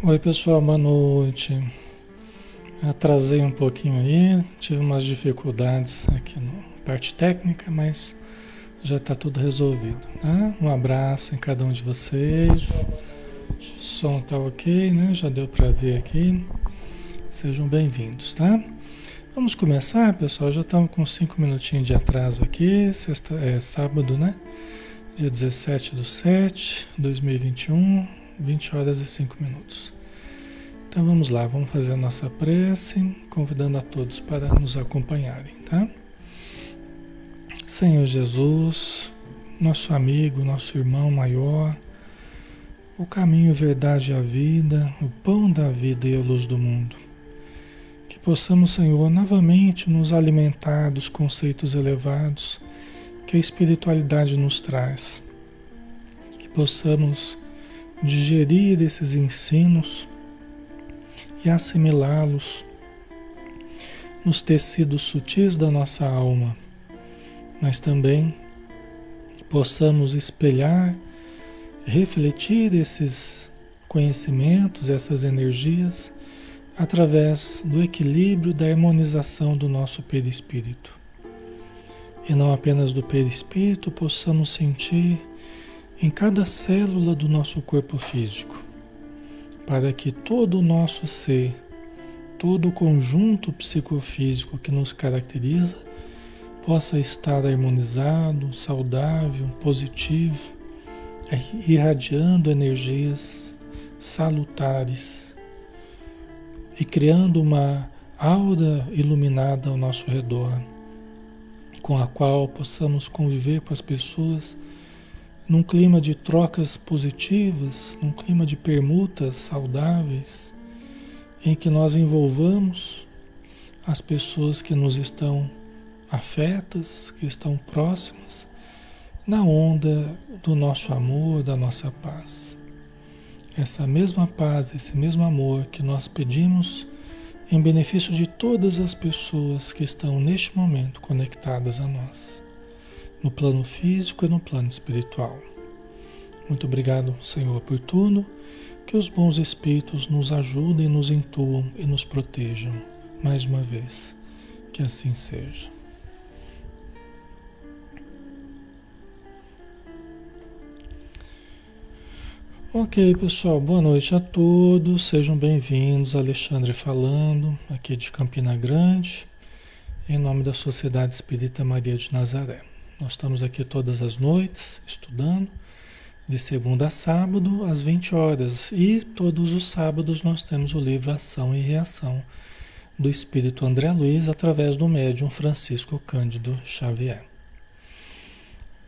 Oi pessoal, boa noite. Atrasei um pouquinho aí, tive umas dificuldades aqui na parte técnica, mas já está tudo resolvido. Tá? Um abraço em cada um de vocês. O som tá ok, né? Já deu para ver aqui. Sejam bem-vindos, tá? Vamos começar, pessoal. Já estamos com cinco minutinhos de atraso aqui. Sexta, é sábado, né? Dia 17 do 7 2021, 20 horas e 5 minutos. Então vamos lá, vamos fazer a nossa prece, convidando a todos para nos acompanharem, tá? Senhor Jesus, nosso amigo, nosso irmão maior, o caminho, verdade e a vida, o pão da vida e a luz do mundo. Que possamos, Senhor, novamente nos alimentar dos conceitos elevados que a espiritualidade nos traz. Que possamos digerir esses ensinos e assimilá-los nos tecidos sutis da nossa alma, mas também possamos espelhar, refletir esses conhecimentos, essas energias, através do equilíbrio, da harmonização do nosso perispírito. E não apenas do perispírito, possamos sentir em cada célula do nosso corpo físico para que todo o nosso ser, todo o conjunto psicofísico que nos caracteriza, possa estar harmonizado, saudável, positivo, irradiando energias salutares e criando uma aura iluminada ao nosso redor, com a qual possamos conviver com as pessoas num clima de trocas positivas, num clima de permutas saudáveis, em que nós envolvamos as pessoas que nos estão afetas, que estão próximas, na onda do nosso amor, da nossa paz. Essa mesma paz, esse mesmo amor que nós pedimos em benefício de todas as pessoas que estão neste momento conectadas a nós no plano físico e no plano espiritual. Muito obrigado, Senhor, por tudo. Que os bons espíritos nos ajudem, nos intuam e nos protejam. Mais uma vez, que assim seja. Ok, pessoal, boa noite a todos, sejam bem-vindos. Alexandre falando, aqui de Campina Grande, em nome da Sociedade Espírita Maria de Nazaré. Nós estamos aqui todas as noites estudando, de segunda a sábado, às 20 horas. E todos os sábados nós temos o livro Ação e Reação do Espírito André Luiz, através do médium Francisco Cândido Xavier.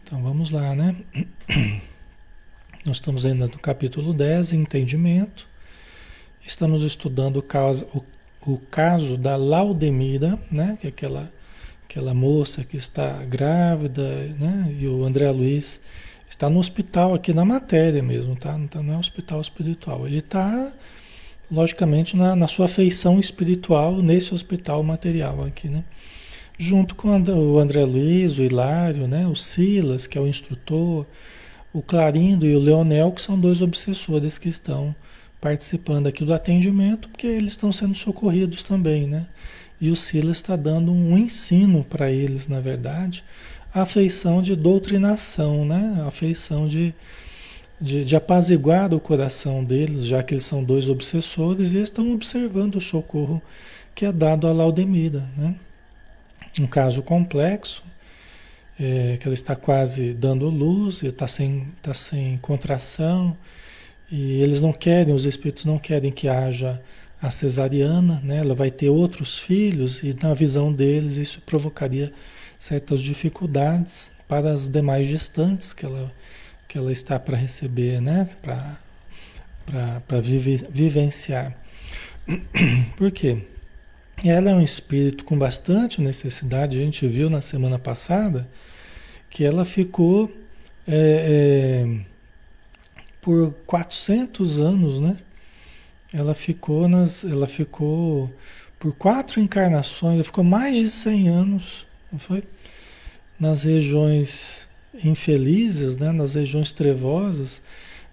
Então vamos lá, né? Nós estamos ainda no capítulo 10, Entendimento. Estamos estudando o caso, o, o caso da Laudemira, né? Que é aquela aquela moça que está grávida, né? E o André Luiz está no hospital aqui na matéria mesmo, tá? Então não é hospital espiritual. Ele está, logicamente, na, na sua feição espiritual nesse hospital material aqui, né? Junto com o André Luiz, o Hilário, né? O Silas, que é o instrutor, o Clarindo e o Leonel, que são dois obsessores que estão participando aqui do atendimento, porque eles estão sendo socorridos também, né? E o Silas está dando um ensino para eles, na verdade, a feição de doutrinação, né? a feição de, de, de apaziguar o coração deles, já que eles são dois obsessores e estão observando o socorro que é dado a Laudemira. Né? Um caso complexo, é, que ela está quase dando luz, está sem, tá sem contração, e eles não querem, os espíritos não querem que haja a cesariana, né? ela vai ter outros filhos e na visão deles isso provocaria certas dificuldades para as demais gestantes que ela, que ela está para receber, né? para vive, vivenciar. Por quê? Ela é um espírito com bastante necessidade, a gente viu na semana passada que ela ficou é, é, por 400 anos, né? Ela ficou nas, ela ficou por quatro encarnações, ela ficou mais de 100 anos, não foi? Nas regiões infelizes, né? nas regiões trevosas,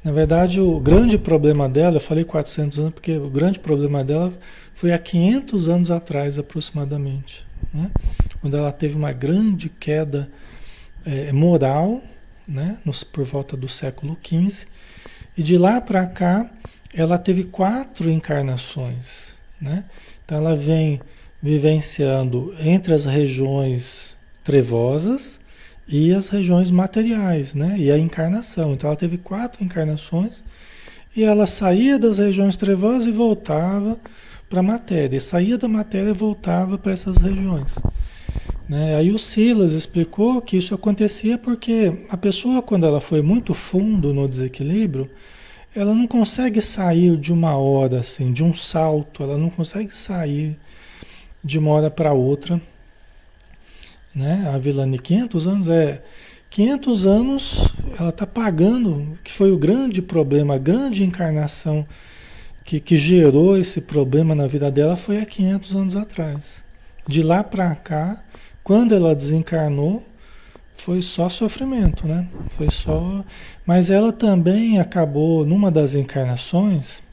Na verdade, o grande problema dela, eu falei 400 anos porque o grande problema dela foi há 500 anos atrás, aproximadamente, né? quando ela teve uma grande queda é, moral, né? Nos, por volta do século XV, e de lá para cá ela teve quatro encarnações. Né? Então ela vem vivenciando entre as regiões trevosas e as regiões materiais, né? E a encarnação. Então ela teve quatro encarnações e ela saía das regiões trevosas e voltava para a matéria. Saía da matéria e voltava para essas regiões. Né? Aí o Silas explicou que isso acontecia porque a pessoa, quando ela foi muito fundo no desequilíbrio, ela não consegue sair de uma hora, assim, de um salto, ela não consegue sair de uma hora para outra. Né? A Vilani, 500 anos é. 500 anos ela está pagando, que foi o grande problema, a grande encarnação que, que gerou esse problema na vida dela foi há 500 anos atrás. De lá para cá, quando ela desencarnou, foi só sofrimento, né? Foi só. Mas ela também acabou, numa das encarnações,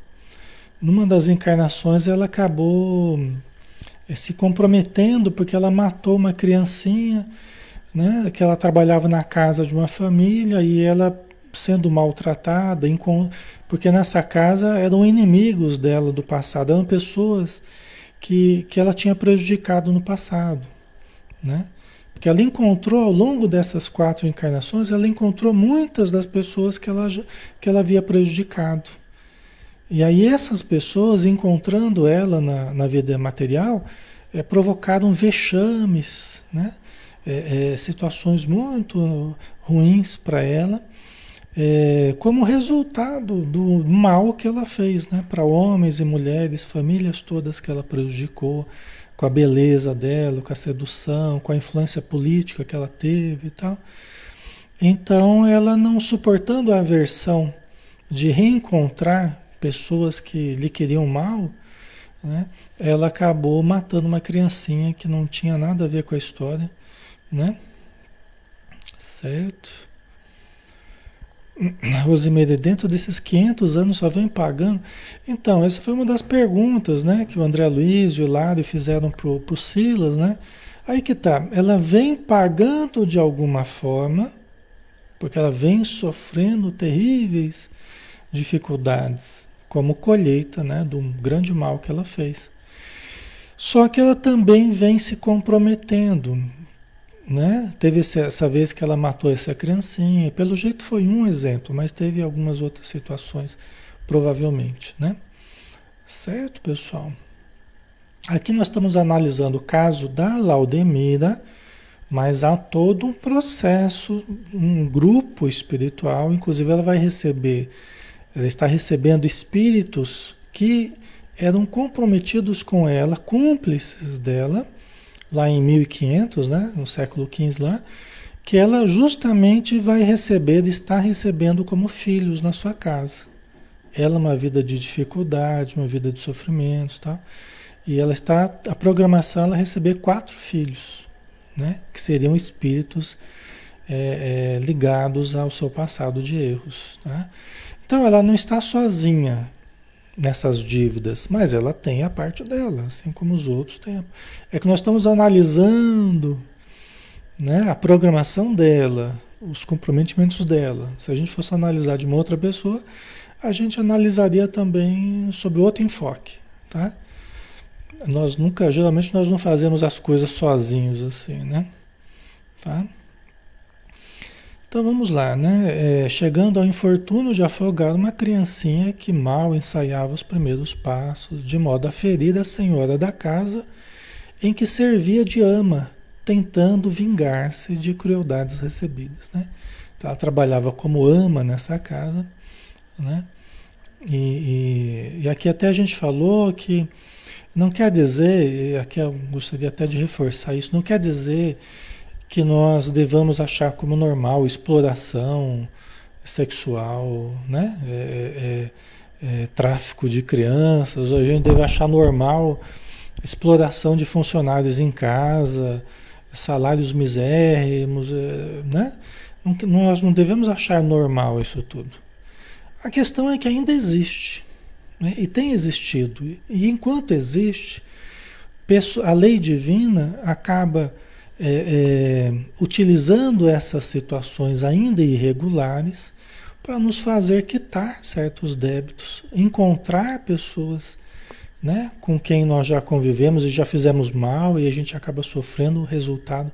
numa das encarnações, ela acabou eh, se comprometendo porque ela matou uma criancinha, né? Que ela trabalhava na casa de uma família e ela sendo maltratada, porque nessa casa eram inimigos dela do passado, eram pessoas que, que ela tinha prejudicado no passado, né? Que ela encontrou ao longo dessas quatro encarnações, ela encontrou muitas das pessoas que ela, que ela havia prejudicado. E aí essas pessoas, encontrando ela na, na vida material, é, provocaram vexames, né? É, é, situações muito ruins para ela, é, como resultado do mal que ela fez né? para homens e mulheres, famílias todas que ela prejudicou, com a beleza dela, com a sedução, com a influência política que ela teve e tal. Então, ela não suportando a aversão de reencontrar pessoas que lhe queriam mal, né? ela acabou matando uma criancinha que não tinha nada a ver com a história, né? Certo? Rosimeire, dentro desses 500 anos só vem pagando? Então, essa foi uma das perguntas né, que o André Luiz e o Hilário fizeram para o Silas. Né? Aí que tá, ela vem pagando de alguma forma, porque ela vem sofrendo terríveis dificuldades, como colheita né, do grande mal que ela fez. Só que ela também vem se comprometendo né? Teve essa vez que ela matou essa criancinha, pelo jeito foi um exemplo, mas teve algumas outras situações, provavelmente, né? Certo, pessoal? Aqui nós estamos analisando o caso da Laudemira, mas há todo um processo, um grupo espiritual, inclusive ela vai receber, ela está recebendo espíritos que eram comprometidos com ela, cúmplices dela, lá em 1500, né, no século XV lá, que ela justamente vai receber, está recebendo como filhos na sua casa. Ela uma vida de dificuldade, uma vida de sofrimentos, tá? E ela está a programação ela receber quatro filhos, né? Que seriam espíritos é, é, ligados ao seu passado de erros, tá? Então ela não está sozinha, nessas dívidas, mas ela tem a parte dela, assim como os outros têm. É que nós estamos analisando né, a programação dela, os comprometimentos dela. Se a gente fosse analisar de uma outra pessoa, a gente analisaria também sob outro enfoque, tá? Nós nunca, geralmente nós não fazemos as coisas sozinhos assim, né? Tá? Então vamos lá, né? É, chegando ao infortúnio de afogar uma criancinha que mal ensaiava os primeiros passos, de modo a ferir a senhora da casa em que servia de ama, tentando vingar-se de crueldades recebidas, né? Então, ela trabalhava como ama nessa casa, né? E, e, e aqui até a gente falou que não quer dizer, aqui eu gostaria até de reforçar isso, não quer dizer que nós devamos achar como normal exploração sexual, né? É, é, é, tráfico de crianças, a gente deve achar normal exploração de funcionários em casa, salários misérrimos, é, né? Não, nós não devemos achar normal isso tudo. A questão é que ainda existe, né? e tem existido. E enquanto existe, a lei divina acaba é, é, utilizando essas situações ainda irregulares para nos fazer quitar certos débitos, encontrar pessoas né, com quem nós já convivemos e já fizemos mal e a gente acaba sofrendo o resultado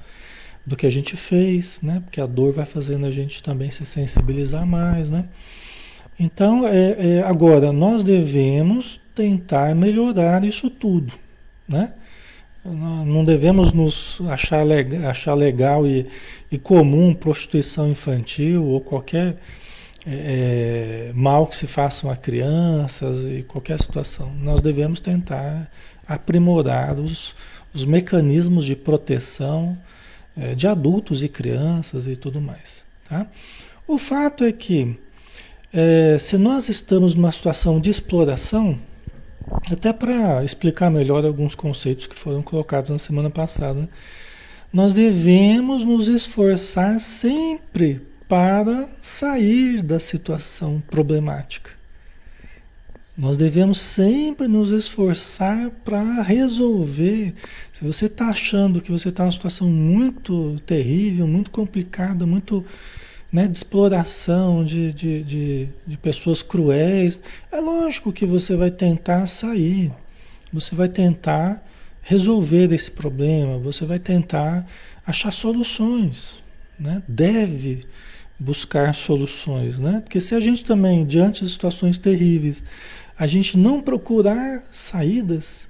do que a gente fez, né? Porque a dor vai fazendo a gente também se sensibilizar mais, né? Então, é, é, agora, nós devemos tentar melhorar isso tudo, né? Não devemos nos achar, legal, achar legal e, e comum prostituição infantil ou qualquer é, é, mal que se façam a crianças e qualquer situação. Nós devemos tentar aprimorar os, os mecanismos de proteção é, de adultos e crianças e tudo mais. Tá? O fato é que é, se nós estamos numa situação de exploração, até para explicar melhor alguns conceitos que foram colocados na semana passada, né? nós devemos nos esforçar sempre para sair da situação problemática. Nós devemos sempre nos esforçar para resolver. Se você está achando que você está numa situação muito terrível, muito complicada, muito né, de exploração de, de, de, de pessoas cruéis, é lógico que você vai tentar sair. Você vai tentar resolver esse problema, você vai tentar achar soluções. Né? Deve buscar soluções, né? Porque se a gente também, diante de situações terríveis, a gente não procurar saídas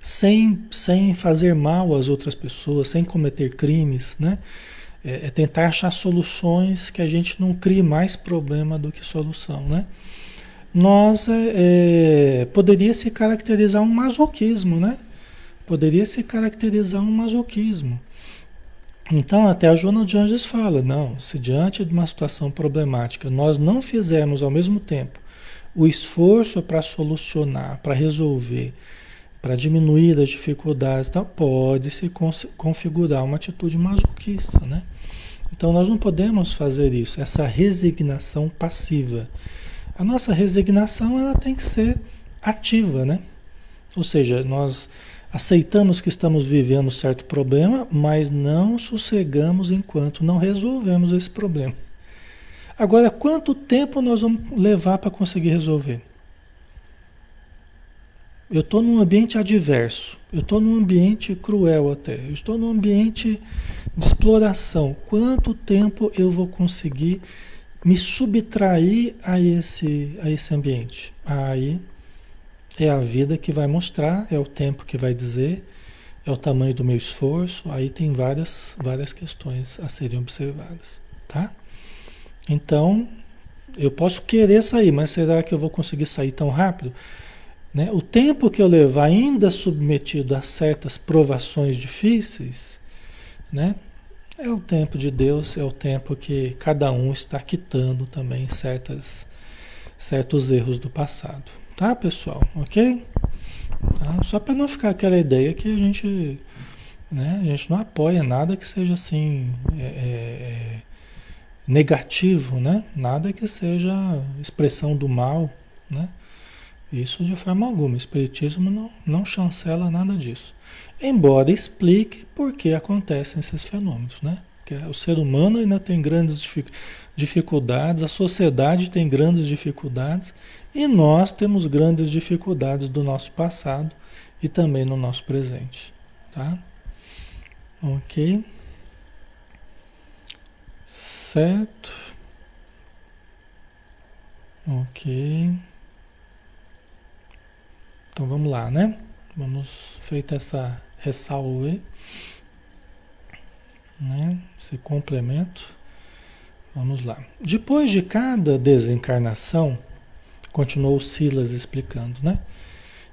sem, sem fazer mal às outras pessoas, sem cometer crimes, né? É, é tentar achar soluções que a gente não crie mais problema do que solução, né? Nós é, é, poderia se caracterizar um masoquismo, né? Poderia se caracterizar um masoquismo. Então, até a Joana de Anjos fala: não, se diante de uma situação problemática nós não fizermos ao mesmo tempo o esforço para solucionar, para resolver, para diminuir as dificuldades, então pode se configurar uma atitude masoquista, né? Então nós não podemos fazer isso, essa resignação passiva. A nossa resignação ela tem que ser ativa, né? Ou seja, nós aceitamos que estamos vivendo certo problema, mas não sossegamos enquanto não resolvemos esse problema. Agora, quanto tempo nós vamos levar para conseguir resolver? Eu estou num ambiente adverso, eu estou num ambiente cruel até, eu estou num ambiente de exploração. Quanto tempo eu vou conseguir me subtrair a esse, a esse ambiente? Aí é a vida que vai mostrar, é o tempo que vai dizer, é o tamanho do meu esforço. Aí tem várias, várias questões a serem observadas, tá? Então, eu posso querer sair, mas será que eu vou conseguir sair tão rápido? Né? O tempo que eu levar ainda submetido a certas provações difíceis, né? É o tempo de Deus, é o tempo que cada um está quitando também certas, certos erros do passado. Tá, pessoal? Ok? Tá? Só para não ficar aquela ideia que a gente, né, a gente não apoia nada que seja assim. É, é, é negativo, né? Nada que seja expressão do mal, né? Isso de forma alguma. O Espiritismo não, não chancela nada disso. Embora explique por que acontecem esses fenômenos, né? Que o ser humano ainda tem grandes dificuldades, a sociedade tem grandes dificuldades e nós temos grandes dificuldades do nosso passado e também no nosso presente, tá? Ok? Certo. Ok. Então vamos lá, né? Vamos feita essa ressalva aí, né? Esse complemento. Vamos lá. Depois de cada desencarnação, continuou Silas explicando, né?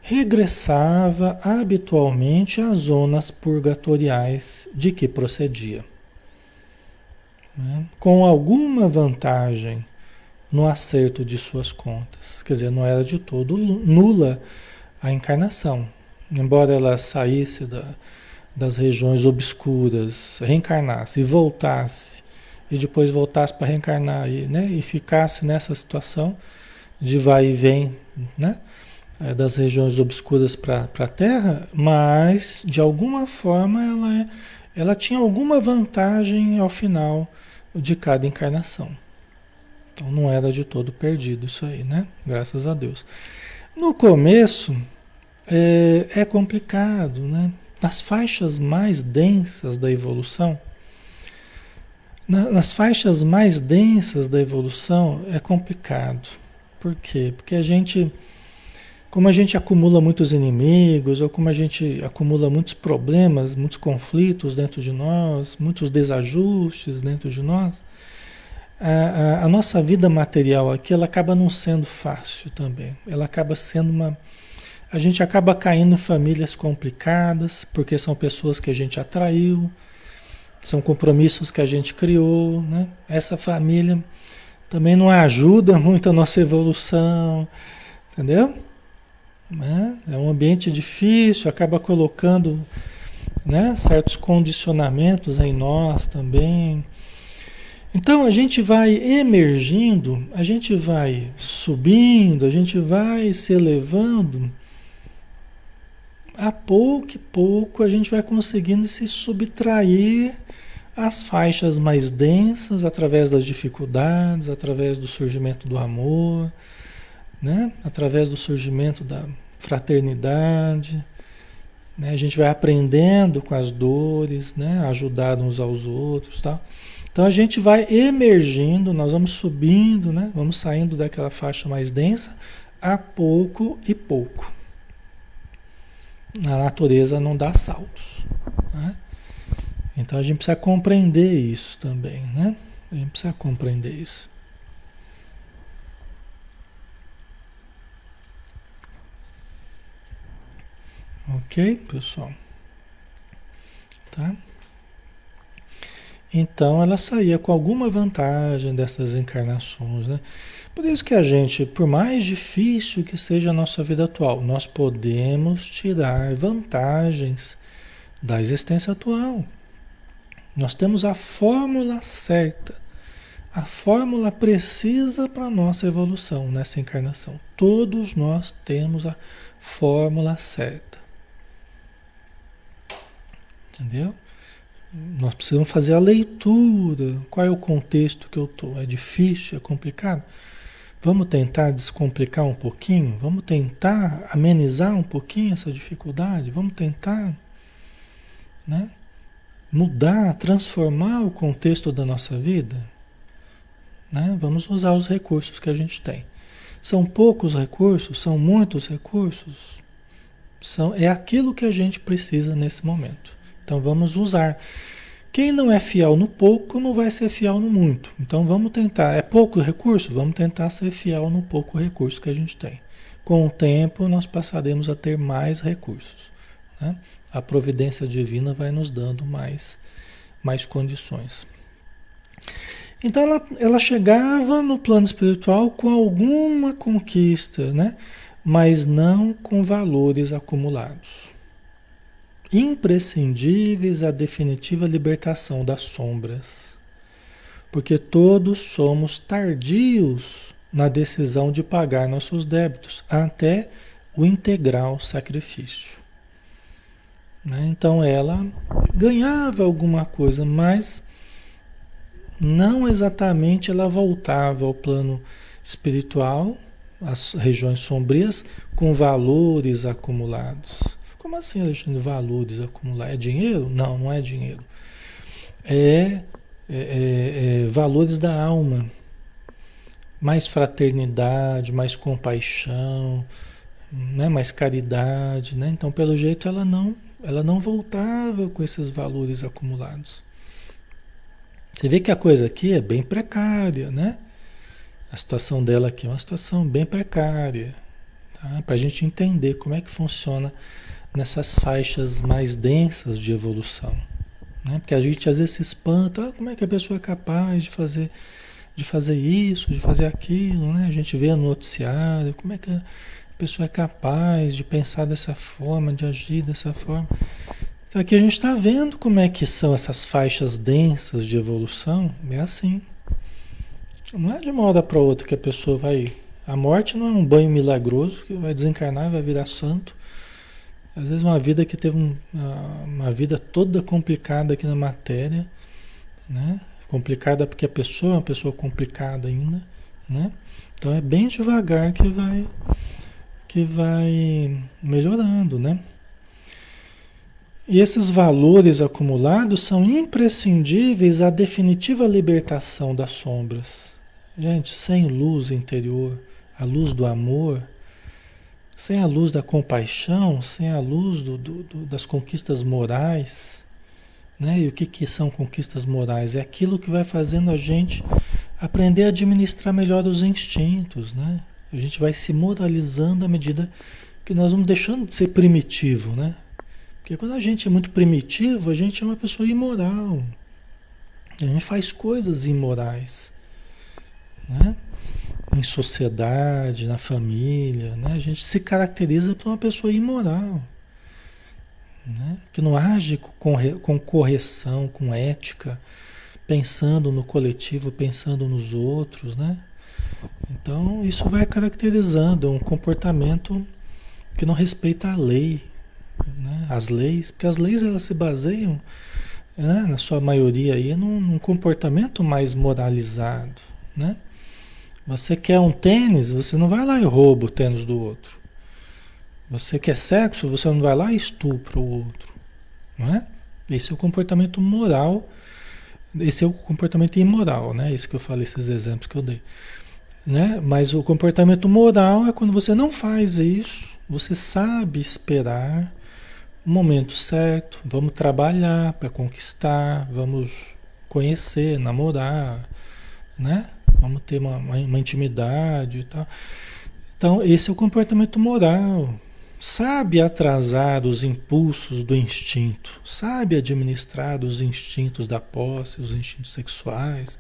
Regressava habitualmente às zonas purgatoriais de que procedia né, com alguma vantagem no acerto de suas contas. Quer dizer, não era de todo nula a encarnação. Embora ela saísse da, das regiões obscuras, reencarnasse e voltasse, e depois voltasse para reencarnar e, né, e ficasse nessa situação, de vai e vem, né? É, das regiões obscuras para a Terra, mas de alguma forma ela, é, ela tinha alguma vantagem ao final de cada encarnação. Então não era de todo perdido isso aí, né? Graças a Deus. No começo é, é complicado, né? Nas faixas mais densas da evolução, na, nas faixas mais densas da evolução é complicado. Por quê? Porque a gente como a gente acumula muitos inimigos, ou como a gente acumula muitos problemas, muitos conflitos dentro de nós, muitos desajustes dentro de nós, a, a, a, nossa vida material aqui ela acaba não sendo fácil também. Ela acaba sendo uma. A gente acaba caindo em famílias complicadas, porque são pessoas que a gente atraiu, são compromissos que a gente criou, né? Essa família também não ajuda muito a nossa evolução, entendeu? Né? É um ambiente difícil, acaba colocando né, certos condicionamentos em nós também. Então a gente vai emergindo, a gente vai subindo, a gente vai se elevando. A pouco e pouco a gente vai conseguindo se subtrair às faixas mais densas através das dificuldades, através do surgimento do amor né? através do surgimento da fraternidade. Né? A gente vai aprendendo com as dores, né? ajudar uns aos outros. Tá? Então a gente vai emergindo, nós vamos subindo, né? vamos saindo daquela faixa mais densa a pouco e pouco. A natureza não dá saltos. Né? Então a gente precisa compreender isso também. Né? A gente precisa compreender isso. Ok, pessoal? Tá? Então ela saía com alguma vantagem dessas encarnações, né? Por isso que a gente, por mais difícil que seja a nossa vida atual, nós podemos tirar vantagens da existência atual. Nós temos a fórmula certa, a fórmula precisa para a nossa evolução nessa encarnação. Todos nós temos a fórmula certa. Entendeu? Nós precisamos fazer a leitura. Qual é o contexto que eu estou? É difícil? É complicado? Vamos tentar descomplicar um pouquinho? Vamos tentar amenizar um pouquinho essa dificuldade? Vamos tentar né? mudar, transformar o contexto da nossa vida? Né? Vamos usar os recursos que a gente tem. São poucos recursos? São muitos recursos? São, é aquilo que a gente precisa nesse momento. Então vamos usar. Quem não é fiel no pouco não vai ser fiel no muito. Então vamos tentar. É pouco recurso? Vamos tentar ser fiel no pouco recurso que a gente tem. Com o tempo nós passaremos a ter mais recursos. Né? A providência divina vai nos dando mais, mais condições. Então ela, ela chegava no plano espiritual com alguma conquista, né? mas não com valores acumulados imprescindíveis à definitiva libertação das sombras. Porque todos somos tardios na decisão de pagar nossos débitos, até o integral sacrifício. Né? Então ela ganhava alguma coisa, mas não exatamente ela voltava ao plano espiritual, as regiões sombrias, com valores acumulados. Como assim, Alexandre? Valores acumular? É dinheiro? Não, não é dinheiro. É, é, é, é valores da alma. Mais fraternidade, mais compaixão, né? mais caridade. Né? Então, pelo jeito, ela não, ela não voltava com esses valores acumulados. Você vê que a coisa aqui é bem precária, né? A situação dela aqui é uma situação bem precária. Tá? Para a gente entender como é que funciona nessas faixas mais densas de evolução. Né? Porque a gente às vezes se espanta, ah, como é que a pessoa é capaz de fazer, de fazer isso, de fazer aquilo, né? A gente vê no noticiário, como é que a pessoa é capaz de pensar dessa forma, de agir dessa forma. Então aqui a gente está vendo como é que são essas faixas densas de evolução, é assim. Não é de uma hora para outra que a pessoa vai A morte não é um banho milagroso que vai desencarnar e vai virar santo. Às vezes uma vida que teve um, uma vida toda complicada aqui na matéria, né? Complicada porque a pessoa é uma pessoa complicada ainda, né? Então é bem devagar que vai que vai melhorando, né? E esses valores acumulados são imprescindíveis à definitiva libertação das sombras. Gente, sem luz interior, a luz do amor, sem a luz da compaixão, sem a luz do, do, do, das conquistas morais, né? E o que, que são conquistas morais? É aquilo que vai fazendo a gente aprender a administrar melhor os instintos, né? A gente vai se moralizando à medida que nós vamos deixando de ser primitivo, né? Porque quando a gente é muito primitivo, a gente é uma pessoa imoral. A gente faz coisas imorais, né? Em sociedade, na família, né? A gente se caracteriza por uma pessoa imoral, né? Que não age com, com correção, com ética, pensando no coletivo, pensando nos outros, né? Então, isso vai caracterizando um comportamento que não respeita a lei, né? as leis, porque as leis elas se baseiam, né? na sua maioria, aí, num, num, comportamento mais moralizado. Né? Você quer um tênis, você não vai lá e rouba o tênis do outro. Você quer sexo, você não vai lá e estupra o outro. Não é? Esse é o comportamento moral, esse é o comportamento imoral, né? Isso que eu falei, esses exemplos que eu dei. Né? Mas o comportamento moral é quando você não faz isso, você sabe esperar o momento certo, vamos trabalhar para conquistar, vamos conhecer, namorar, né? Vamos ter uma, uma, uma intimidade e tal. Então, esse é o comportamento moral. Sabe atrasar os impulsos do instinto, sabe administrar os instintos da posse, os instintos sexuais,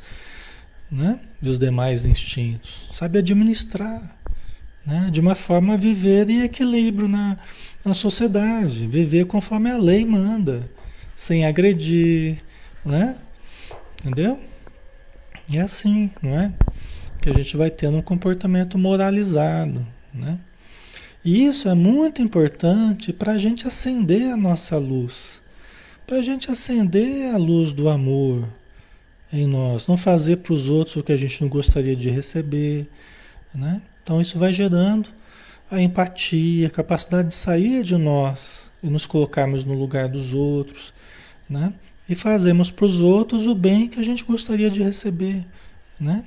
né? E os demais instintos. Sabe administrar, né? De uma forma a viver em equilíbrio na, na sociedade, viver conforme a lei manda, sem agredir, né? Entendeu? É assim, não é? Que a gente vai tendo um comportamento moralizado, né? E isso é muito importante para a gente acender a nossa luz, para a gente acender a luz do amor, em nós, não fazer para os outros o que a gente não gostaria de receber, né? Então isso vai gerando a empatia, a capacidade de sair de nós e nos colocarmos no lugar dos outros, né? E fazemos para os outros o bem que a gente gostaria de receber, né?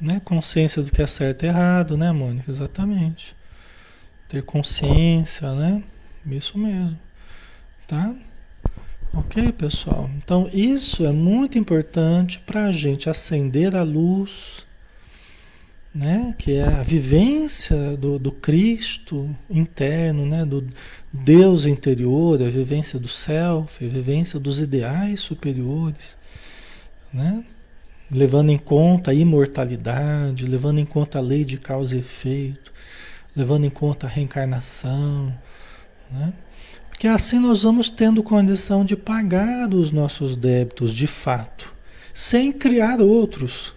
né? Consciência do que é certo e errado, né, Mônica? Exatamente. Ter consciência, né? Isso mesmo, tá? Ok, pessoal? Então, isso é muito importante para a gente acender a luz, né? que é a vivência do, do Cristo interno, né? do Deus interior, a vivência do self, a vivência dos ideais superiores, né? levando em conta a imortalidade, levando em conta a lei de causa e efeito, levando em conta a reencarnação. Né? que assim nós vamos tendo condição de pagar os nossos débitos de fato, sem criar outros.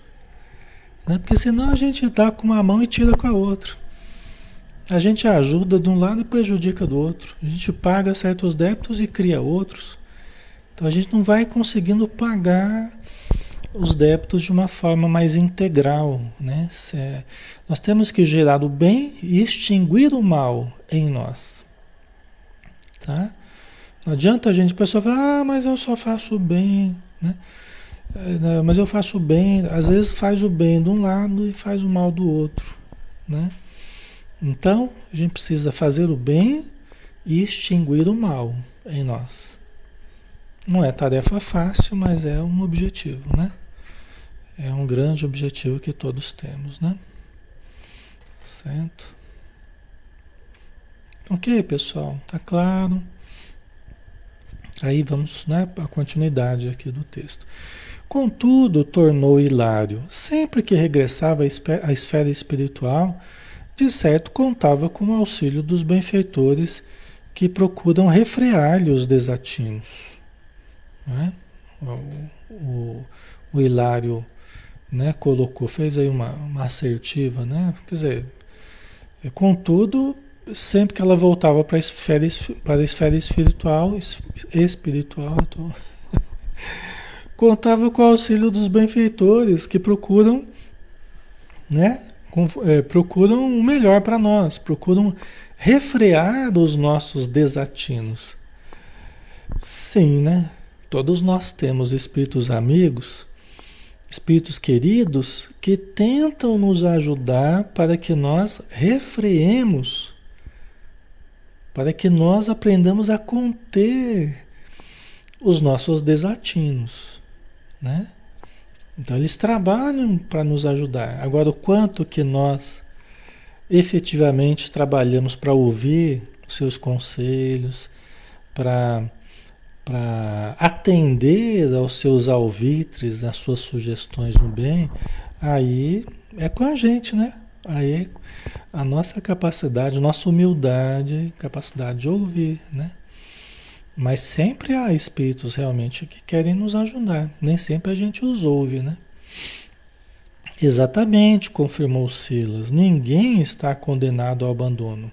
Né? Porque senão a gente dá com uma mão e tira com a outra. A gente ajuda de um lado e prejudica do outro. A gente paga certos débitos e cria outros. Então a gente não vai conseguindo pagar os débitos de uma forma mais integral. Né? É, nós temos que gerar o bem e extinguir o mal em nós. Tá? Não adianta a gente, a pessoa falar, ah, mas eu só faço bem, né? É, mas eu faço bem, às vezes faz o bem de um lado e faz o mal do outro, né? Então, a gente precisa fazer o bem e extinguir o mal em nós. Não é tarefa fácil, mas é um objetivo, né? É um grande objetivo que todos temos, né? Certo? Ok, pessoal, tá claro? Aí vamos né, a continuidade aqui do texto. Contudo, tornou hilário, sempre que regressava à esfera espiritual, de certo contava com o auxílio dos benfeitores que procuram refrear-lhe os desatinos. Né? O, o, o Hilário né, colocou, fez aí uma, uma assertiva, né? Quer dizer, contudo, sempre que ela voltava para a esfera, para a esfera espiritual, espiritual, contava com o auxílio dos benfeitores que procuram, né, com, é, procuram o melhor para nós, procuram refrear os nossos desatinos. Sim, né? Todos nós temos espíritos amigos, espíritos queridos que tentam nos ajudar para que nós refreemos, para que nós aprendamos a conter os nossos desatinos, né? Então eles trabalham para nos ajudar. Agora o quanto que nós efetivamente trabalhamos para ouvir os seus conselhos, para para atender aos seus alvitres, às suas sugestões no bem, aí é com a gente, né? Aí a nossa capacidade, nossa humildade, capacidade de ouvir, né? Mas sempre há espíritos realmente que querem nos ajudar. Nem sempre a gente os ouve, né? Exatamente, confirmou Silas. Ninguém está condenado ao abandono.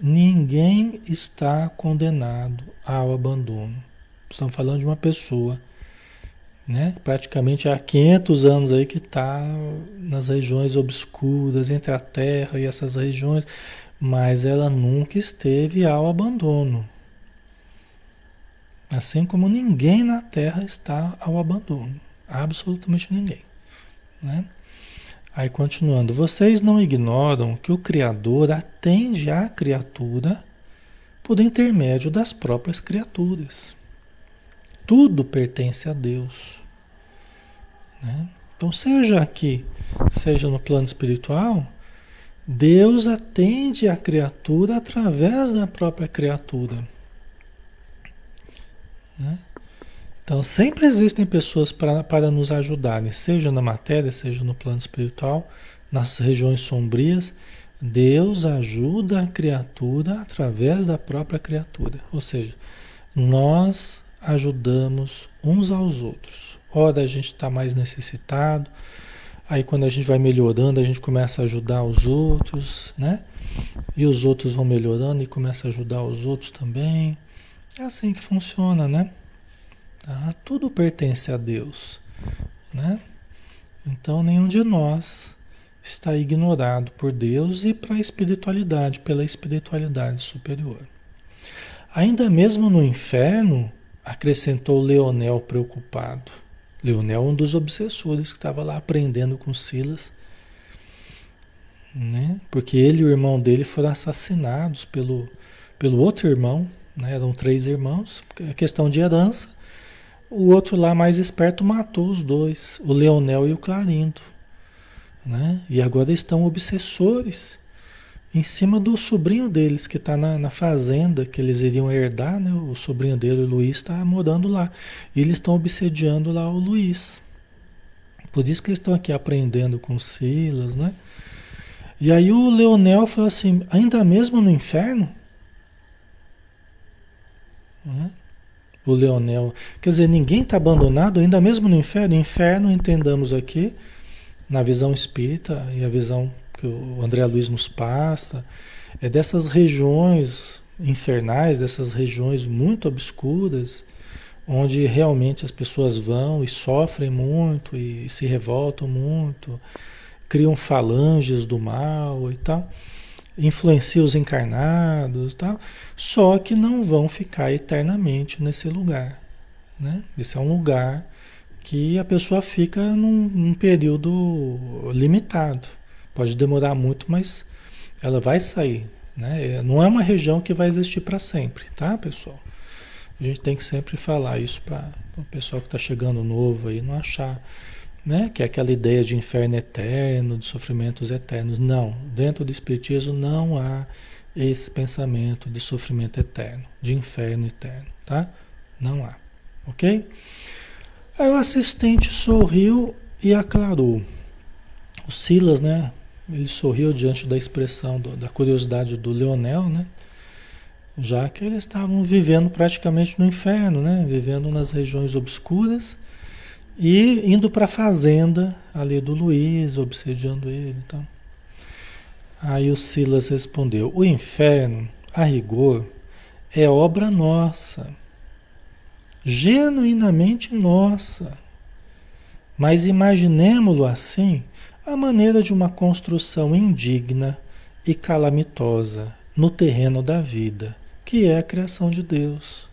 Ninguém está condenado ao abandono. Estamos falando de uma pessoa, né? Praticamente há 500 anos aí que está nas regiões obscuras entre a Terra e essas regiões, mas ela nunca esteve ao abandono. Assim como ninguém na Terra está ao abandono, absolutamente ninguém, né? Aí continuando, vocês não ignoram que o Criador atende à criatura por intermédio das próprias criaturas. Tudo pertence a Deus. Né? Então, seja aqui, seja no plano espiritual, Deus atende a criatura através da própria criatura. Né? Então, sempre existem pessoas para, para nos ajudarem, seja na matéria, seja no plano espiritual, nas regiões sombrias. Deus ajuda a criatura através da própria criatura. Ou seja, nós ajudamos uns aos outros. Ora, a gente está mais necessitado, aí quando a gente vai melhorando, a gente começa a ajudar os outros, né? E os outros vão melhorando e começa a ajudar os outros também. É assim que funciona, né? Tá? Tudo pertence a Deus. Né? Então nenhum de nós está ignorado por Deus e para a espiritualidade, pela espiritualidade superior. Ainda mesmo no inferno, acrescentou Leonel preocupado. Leonel, um dos obsessores que estava lá aprendendo com Silas, né? porque ele e o irmão dele foram assassinados pelo, pelo outro irmão, né? eram três irmãos, é questão de herança, o outro lá mais esperto matou os dois, o Leonel e o Clarindo. Né? E agora estão obsessores em cima do sobrinho deles, que está na, na, fazenda que eles iriam herdar, né? o sobrinho dele, o Luiz, está morando lá. E eles estão obsediando lá o Luiz. Por isso que eles estão aqui aprendendo com Silas, né? E aí o Leonel falou assim, ainda mesmo no inferno? Né? o Leonel. Quer dizer, ninguém está abandonado, ainda mesmo no inferno. Inferno, entendamos aqui, na visão espírita e a visão que o André Luiz nos passa, é dessas regiões infernais, dessas regiões muito obscuras, onde realmente as pessoas vão e sofrem muito e se revoltam muito, criam falanges do mal e tal influencia os encarnados, tal, só que não vão ficar eternamente nesse lugar. Né? Esse é um lugar que a pessoa fica num, num período limitado. Pode demorar muito, mas ela vai sair. Né? Não é uma região que vai existir para sempre, tá, pessoal? A gente tem que sempre falar isso para o pessoal que está chegando novo aí não achar né? que é aquela ideia de inferno eterno, de sofrimentos eternos. Não, dentro do Espiritismo não há esse pensamento de sofrimento eterno, de inferno eterno, tá? Não há, ok? Aí o assistente sorriu e aclarou. O Silas, né? Ele sorriu diante da expressão do, da curiosidade do Leonel, né? Já que eles estavam vivendo praticamente no inferno, né? Vivendo nas regiões obscuras E indo para a fazenda ali do Luiz, obsediando ele. Então. Aí o Silas respondeu: O inferno, a rigor, é obra nossa, genuinamente nossa. Mas imaginemo-lo assim, a maneira de uma construção indigna e calamitosa no terreno da vida, que é a criação de Deus.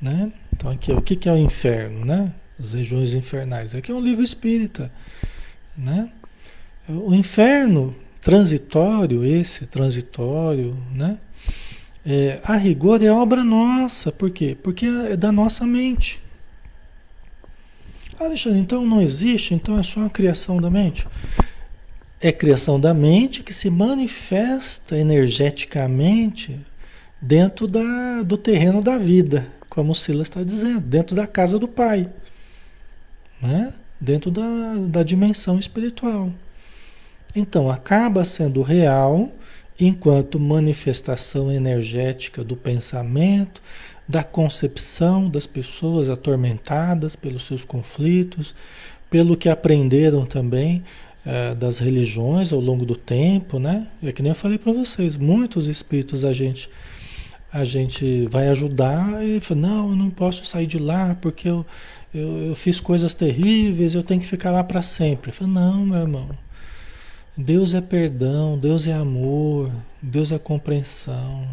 Né? Então, aqui, o que é o inferno? Né? As regiões infernais. Aqui é um livro espírita. Né? O inferno transitório, esse transitório, né? É, a rigor é obra nossa. Por quê? Porque é da nossa mente. Alexandre, então não existe, então é só a criação da mente. É criação da mente que se manifesta energeticamente dentro da, do terreno da vida, como o Silas está dizendo, dentro da casa do Pai, né? dentro da, da dimensão espiritual. Então, acaba sendo real enquanto manifestação energética do pensamento, da concepção das pessoas atormentadas pelos seus conflitos, pelo que aprenderam também é, das religiões ao longo do tempo, né? É que nem eu falei para vocês, muitos espíritos a gente a gente vai ajudar e fala, não, eu não posso sair de lá porque eu, eu, eu fiz coisas terríveis, eu tenho que ficar lá para sempre. Eu falo, não, meu irmão, Deus é perdão, Deus é amor, Deus é compreensão.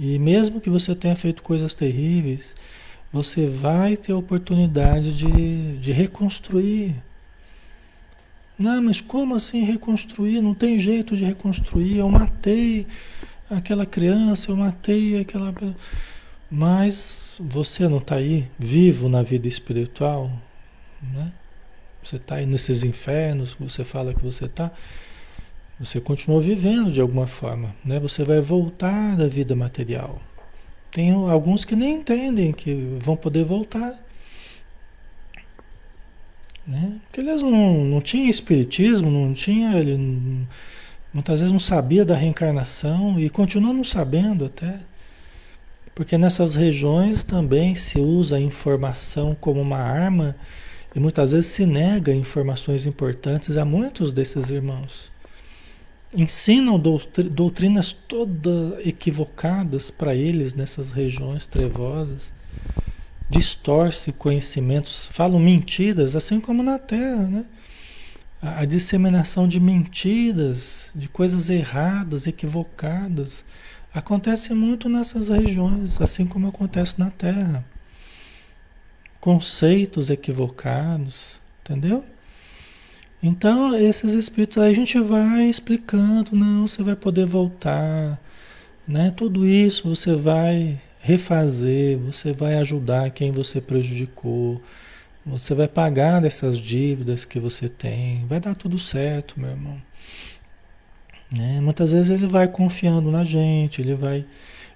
E mesmo que você tenha feito coisas terríveis, você vai ter a oportunidade de, de reconstruir não, mas como assim reconstruir? Não tem jeito de reconstruir. Eu matei aquela criança, eu matei aquela. Mas você não está aí vivo na vida espiritual, né? Você está aí nesses infernos, você fala que você está. Você continua vivendo de alguma forma, né? Você vai voltar da vida material. Tem alguns que nem entendem que vão poder voltar. Né? Porque eles não, não tinham espiritismo, não tinha, ele muitas vezes não sabia da reencarnação e continua não sabendo até. Porque nessas regiões também se usa a informação como uma arma e muitas vezes se nega informações importantes a muitos desses irmãos. Ensinam doutrinas todas equivocadas para eles nessas regiões trevosas distorce conhecimentos, falam mentiras, assim como na Terra, né? A, a disseminação de mentiras, de coisas erradas, equivocadas, acontece muito nessas regiões, assim como acontece na Terra. Conceitos equivocados, entendeu? Então, esses espíritos aí a gente vai explicando, não, você vai poder voltar, né? Tudo isso você vai refazer, você vai ajudar quem você prejudicou, você vai pagar dessas dívidas que você tem, vai dar tudo certo, meu irmão. Né? Muitas vezes ele vai confiando na gente, ele vai,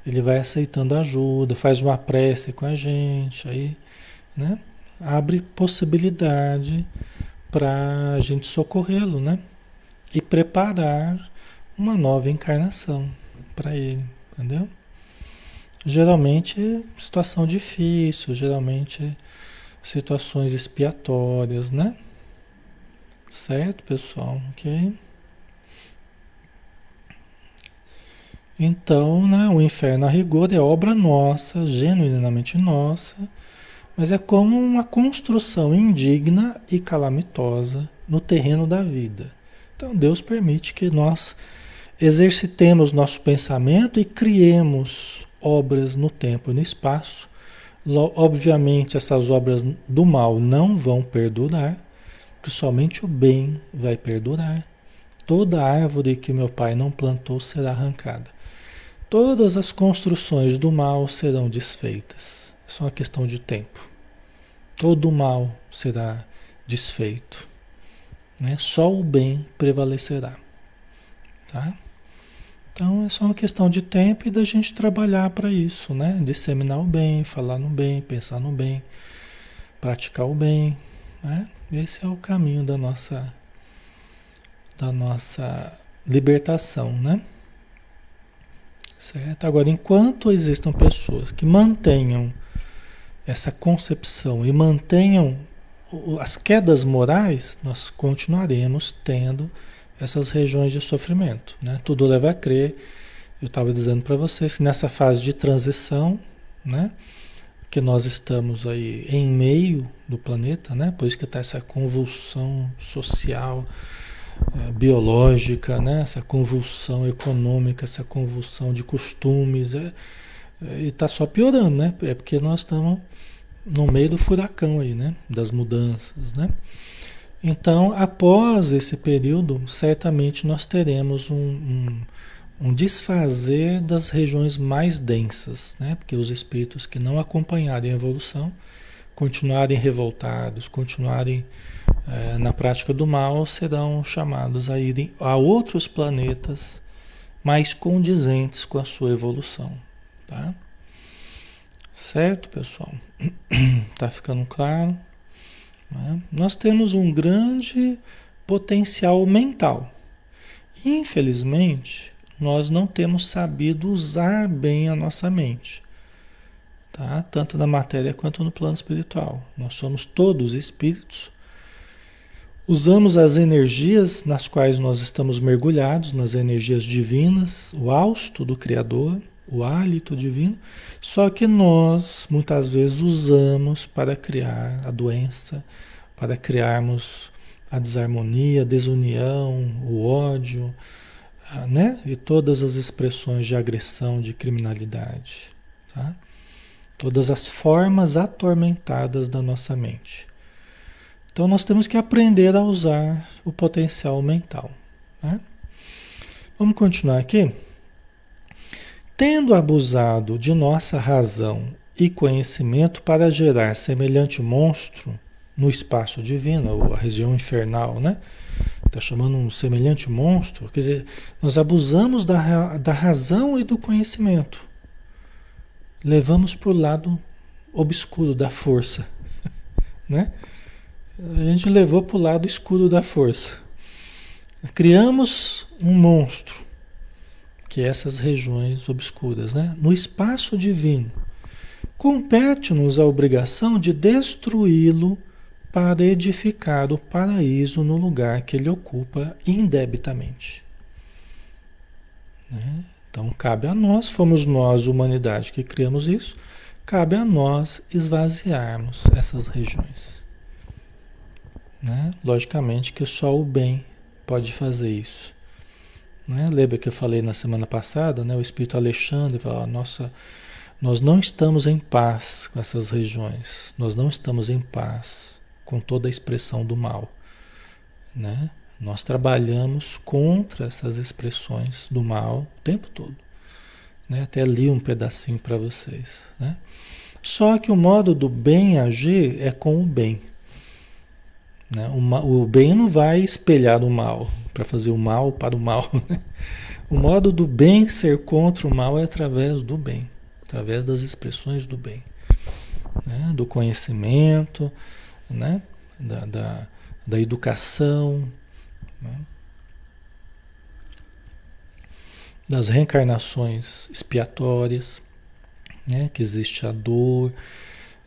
ele vai aceitando ajuda, faz uma prece com a gente, aí, né? Abre possibilidade para a gente socorrê-lo, né? E preparar uma nova encarnação para ele, entendeu? Geralmente situação difícil, geralmente situações expiatórias, né? Certo, pessoal? Ok? Então, né, o inferno a rigor é obra nossa, genuinamente nossa, mas é como uma construção indigna e calamitosa no terreno da vida. Então, Deus permite que nós exercitemos nosso pensamento e criemos obras no tempo e no espaço. Obviamente, essas obras do mal não vão perdurar, porque somente o bem vai perdurar. Toda árvore que meu pai não plantou será arrancada. Todas as construções do mal serão desfeitas. Só uma questão de tempo. Todo o mal será desfeito. Né? Só o bem prevalecerá. Tá? Então é só uma questão de tempo e da gente trabalhar para isso, né? Disseminar o bem, falar no bem, pensar no bem, praticar o bem, né? Esse é o caminho da nossa da nossa libertação, né? Certo? Agora, enquanto existam pessoas que mantenham essa concepção e mantenham as quedas morais, nós continuaremos tendo essas regiões de sofrimento. Né? Tudo leva a crer. Eu estava dizendo para vocês que nessa fase de transição, né, que nós estamos aí em meio do planeta, né, por isso que está essa convulsão social, é, biológica, né, essa convulsão econômica, essa convulsão de costumes, é, e está só piorando, né? É porque nós estamos no meio do furacão aí, né? Das mudanças, né? Então, após esse período, certamente nós teremos um, um, um, desfazer das regiões mais densas, né? Porque os espíritos que não acompanharem a evolução, continuarem revoltados, continuarem é, na prática do mal, serão chamados a irem a outros planetas mais condizentes com a sua evolução, tá? Certo, pessoal? Tá ficando claro? Né? Nós temos um grande potencial mental. Infelizmente, nós não temos sabido usar bem a nossa mente. Tá? Tanto na matéria quanto no plano espiritual. Nós somos todos espíritos. Usamos as energias nas quais nós estamos mergulhados, nas energias divinas, o hausto do Criador o hálito divino, só que nós muitas vezes usamos para criar a doença, para criarmos a desarmonia, a desunião, o ódio, né? E todas as expressões de agressão, de criminalidade, tá? Todas as formas atormentadas da nossa mente. Então nós temos que aprender a usar o potencial mental. Né? Vamos continuar aqui? Tendo abusado de nossa razão e conhecimento para gerar semelhante monstro no espaço divino, ou a região infernal, né? Está chamando um semelhante monstro. Quer dizer, nós abusamos da, da razão e do conhecimento. Levamos para o lado obscuro da força, né? A gente levou para o lado escuro da força. Criamos um monstro que é essas regiões obscuras, né? No espaço divino, compete-nos a obrigação de destruí-lo para edificar o paraíso no lugar que ele ocupa indebitamente. Né? Então cabe a nós, fomos nós, humanidade, que criamos isso, cabe a nós esvaziarmos essas regiões. Né? Logicamente que só o bem pode fazer isso. Né? Lembra que eu falei na semana passada, né? o Espírito Alexandre falou, nossa, nós não estamos em paz com essas regiões, nós não estamos em paz com toda a expressão do mal. Né? Nós trabalhamos contra essas expressões do mal o tempo todo. Né? Até li um pedacinho para vocês. Né? Só que o modo do bem agir é com o bem. Né? O, o bem não vai espelhar o mal, para fazer o mal para o mal. Né? O modo do bem ser contra o mal é através do bem, através das expressões do bem, né? do conhecimento, né? da, da, da educação, né? das reencarnações expiatórias, né? que existe a dor,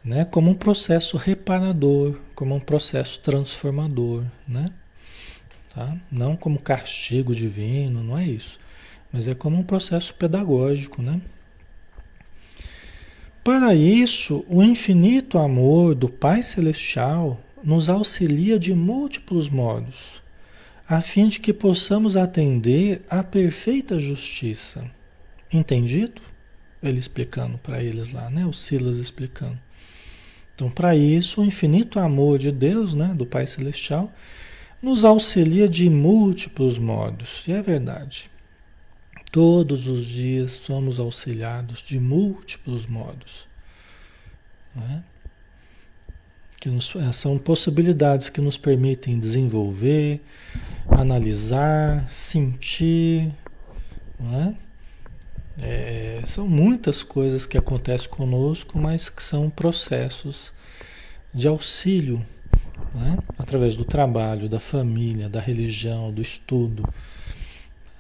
né? como um processo reparador, como um processo transformador, né? Tá? Não como castigo divino, não é isso. Mas é como um processo pedagógico, né? Para isso, o infinito amor do Pai Celestial nos auxilia de múltiplos modos, a fim de que possamos atender à perfeita justiça. Entendido? Ele explicando para eles lá, né? O Silas explicando. Então, para isso, o infinito amor de Deus, né, do Pai Celestial, nos auxilia de múltiplos modos. E é verdade. Todos os dias somos auxiliados de múltiplos modos. É? Que nos, é, são possibilidades que nos permitem desenvolver, analisar, sentir. É? É, são muitas coisas que acontecem conosco, mas que são processos de auxílio né? através do trabalho, da família, da religião, do estudo,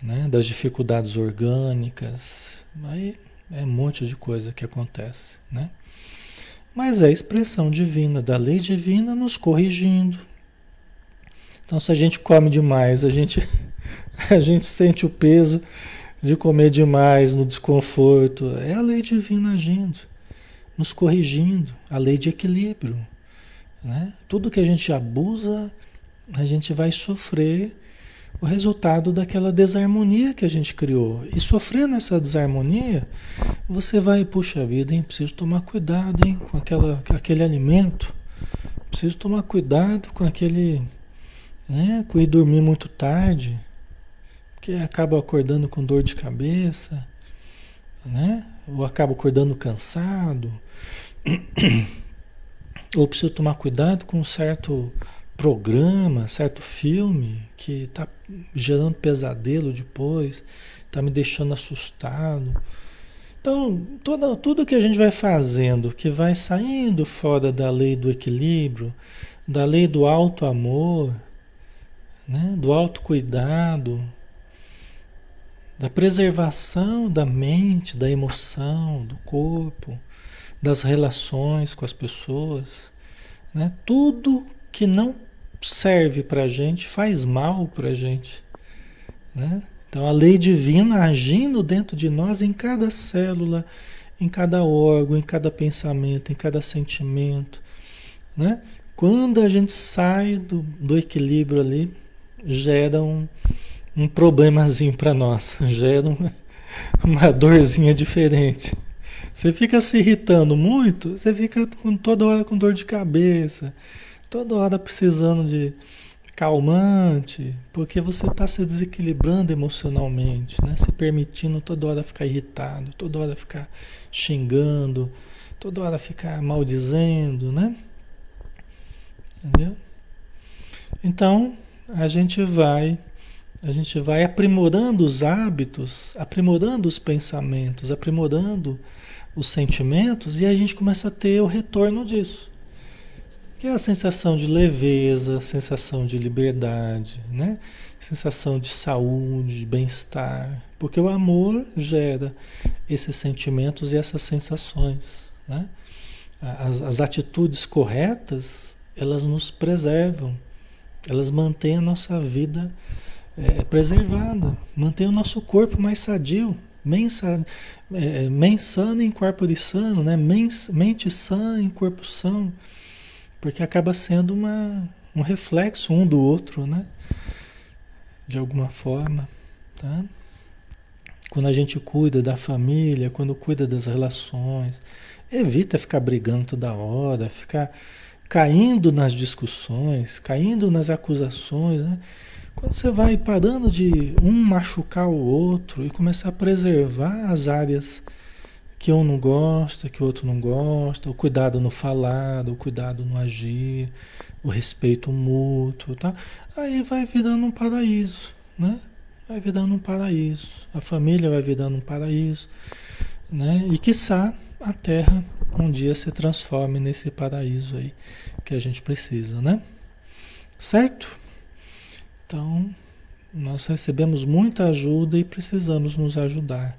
né? das dificuldades orgânicas. Aí é um monte de coisa que acontece. Né? mas é a expressão divina, da lei divina nos corrigindo. Então, se a gente come demais, a gente, a gente sente o peso de comer demais no desconforto. É a lei divina agindo, nos corrigindo, a lei de equilíbrio. Né? Tudo que a gente abusa, a gente vai sofrer o resultado daquela desarmonia que a gente criou. E sofrendo essa desarmonia, você vai, puxa vida, hein? Preciso tomar cuidado, hein? Com aquela, aquele alimento. Preciso tomar cuidado com aquele. Né? Com ir dormir muito tarde. Porque acaba acordando com dor de cabeça. Né? Ou acaba acordando cansado. Ou preciso tomar cuidado com um certo programa, certo filme que está gerando pesadelo depois, está me deixando assustado. Então, toda, tudo que a gente vai fazendo, que vai saindo fora da lei do equilíbrio, da lei do alto amor, né? do autocuidado, da preservação da mente, da emoção, do corpo, das relações com as pessoas, né? tudo que não serve para a gente, faz mal para a gente. Né? Então a lei divina agindo dentro de nós em cada célula, em cada órgão, em cada pensamento, em cada sentimento. Né? Quando a gente sai do, do equilíbrio ali, gera um, um problemazinho para nós, gera uma, uma dorzinha diferente. Você fica se irritando muito, você fica toda hora com dor de cabeça, toda hora precisando de calmante, porque você está se desequilibrando emocionalmente, né? se permitindo toda hora ficar irritado, toda hora ficar xingando, toda hora ficar maldizendo, né? Entendeu? Então, a gente vai a gente vai aprimorando os hábitos, aprimorando os pensamentos, aprimorando os sentimentos e a gente começa a ter o retorno disso que é a sensação de leveza, sensação de liberdade, né? sensação de saúde, de bem-estar, porque o amor gera esses sentimentos e essas sensações. Né? As, as atitudes corretas, elas nos preservam, elas mantêm a nossa vida é, preservada, mantêm o nosso corpo mais sadio, mensa, é, mens sano em corpo de sano, né? Mens, mente sã em corpo são. Porque acaba sendo uma, um reflexo um do outro, né? De alguma forma, tá? Quando a gente cuida da família, quando cuida das relações, evita ficar brigando toda hora, ficar caindo nas discussões, caindo nas acusações, né? Quando você vai parando de um machucar o outro e começar a preservar as áreas que um não gosta, que o outro não gosta, o cuidado no falar, o cuidado no agir, o respeito mútuo, tá? Aí vai virando um paraíso, né? Vai virando um paraíso. A família vai virando um paraíso, né? E quiçá a Terra um dia se transforme nesse paraíso aí que a gente precisa, né? Certo? Então, nós recebemos muita ajuda e precisamos nos ajudar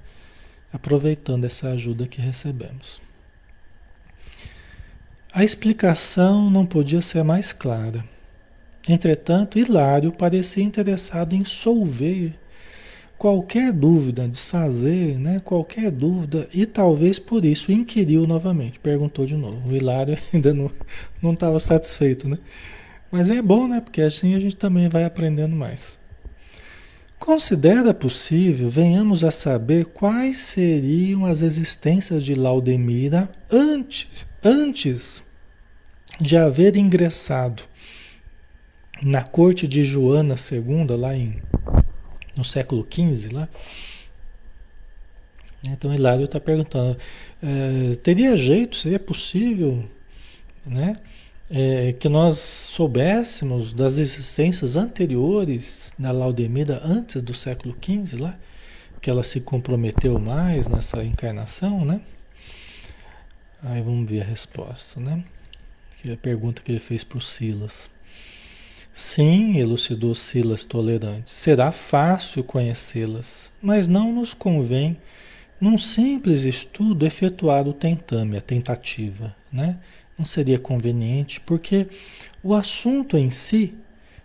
aproveitando essa ajuda que recebemos. A explicação não podia ser mais clara. Entretanto, Hilário parecia interessado em solver qualquer dúvida, desfazer né, qualquer dúvida, e talvez por isso inquiriu novamente, perguntou de novo. O Hilário ainda não estava satisfeito, né? Mas é bom, né? Porque assim a gente também vai aprendendo mais. Considera possível, venhamos a saber quais seriam as existências de Laudemira antes, antes de haver ingressado na corte de Joana II, lá em, no século XV, lá. Então Hilário está perguntando, é, teria jeito, seria possível, né? É, que nós soubéssemos das existências anteriores da Laudemida antes do século XV lá, que ela se comprometeu mais nessa encarnação, né? Aí vamos ver a resposta, né? Que é a pergunta que ele fez para o Silas. Sim, elucidou Silas tolerante, será fácil conhecê-las, mas não nos convém num simples estudo efetuado o tentame, a tentativa, né? Não seria conveniente, porque o assunto em si